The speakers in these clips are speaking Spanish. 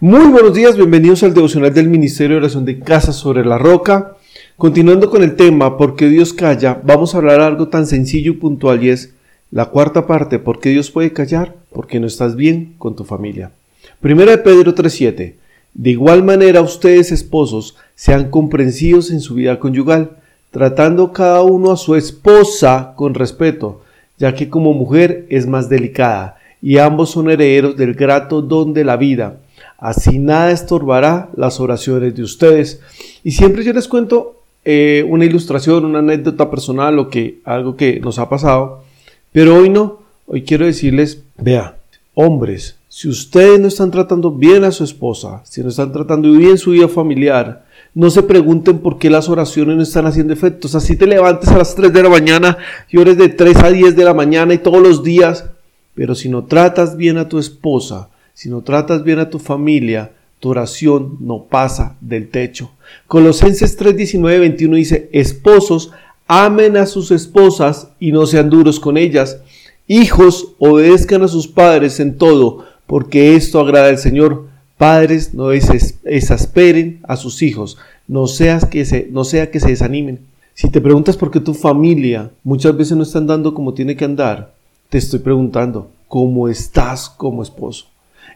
Muy buenos días, bienvenidos al devocional del Ministerio de Oración de Casa sobre la Roca. Continuando con el tema ¿Por qué Dios calla? Vamos a hablar algo tan sencillo y puntual y es la cuarta parte ¿Por qué Dios puede callar? Porque no estás bien con tu familia. Primera de Pedro 3.7 De igual manera ustedes esposos sean comprensivos en su vida conyugal, tratando cada uno a su esposa con respeto, ya que como mujer es más delicada y ambos son herederos del grato don de la vida Así nada estorbará las oraciones de ustedes. Y siempre yo les cuento eh, una ilustración, una anécdota personal o que algo que nos ha pasado. Pero hoy no. Hoy quiero decirles, vea, hombres, si ustedes no están tratando bien a su esposa, si no están tratando bien su vida familiar, no se pregunten por qué las oraciones no están haciendo efectos. Así te levantes a las 3 de la mañana y ores de 3 a 10 de la mañana y todos los días. Pero si no tratas bien a tu esposa, si no tratas bien a tu familia, tu oración no pasa del techo. Colosenses 3, 19, 21 dice, esposos, amen a sus esposas y no sean duros con ellas. Hijos, obedezcan a sus padres en todo, porque esto agrada al Señor. Padres, no exasperen a sus hijos, no, seas que se, no sea que se desanimen. Si te preguntas por qué tu familia muchas veces no está andando como tiene que andar, te estoy preguntando, ¿cómo estás como esposo?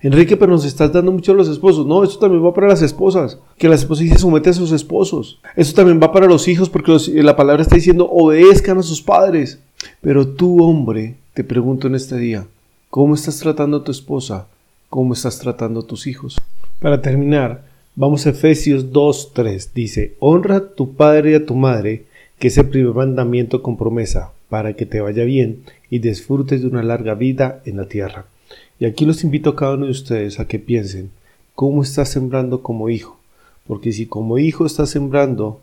Enrique, pero nos estás dando mucho a los esposos. No, esto también va para las esposas. Que las esposas se someten a sus esposos. Esto también va para los hijos porque la palabra está diciendo obedezcan a sus padres. Pero tú, hombre, te pregunto en este día, ¿cómo estás tratando a tu esposa? ¿Cómo estás tratando a tus hijos? Para terminar, vamos a Efesios 2.3. Dice, honra a tu padre y a tu madre, que es el primer mandamiento con promesa, para que te vaya bien y disfrutes de una larga vida en la tierra. Y aquí los invito a cada uno de ustedes a que piensen cómo estás sembrando como hijo. Porque si como hijo estás sembrando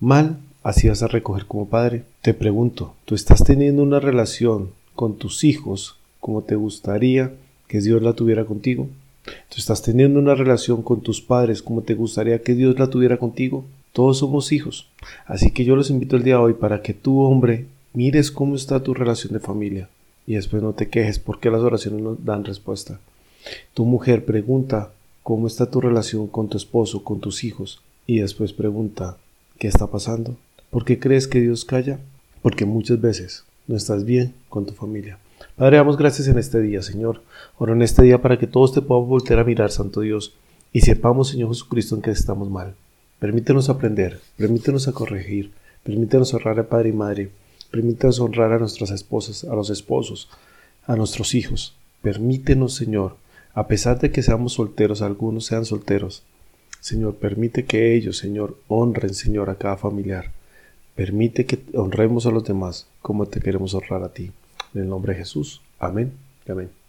mal, así vas a recoger como padre. Te pregunto, ¿tú estás teniendo una relación con tus hijos como te gustaría que Dios la tuviera contigo? ¿Tú estás teniendo una relación con tus padres como te gustaría que Dios la tuviera contigo? Todos somos hijos. Así que yo los invito el día de hoy para que tú, hombre, mires cómo está tu relación de familia y después no te quejes porque las oraciones no dan respuesta. Tu mujer pregunta cómo está tu relación con tu esposo, con tus hijos y después pregunta ¿qué está pasando? ¿Por qué crees que Dios calla? Porque muchas veces no estás bien con tu familia. Padre, damos gracias en este día, Señor. Oro en este día para que todos te podamos volver a mirar, Santo Dios, y sepamos, Señor Jesucristo, en que estamos mal. Permítenos aprender, permítenos a corregir, permítenos honrar a Padre y Madre, Permítanos honrar a nuestras esposas, a los esposos, a nuestros hijos. Permítenos, Señor, a pesar de que seamos solteros, algunos sean solteros. Señor, permite que ellos, Señor, honren, Señor, a cada familiar. Permite que honremos a los demás como te queremos honrar a ti. En el nombre de Jesús. Amén. Amén.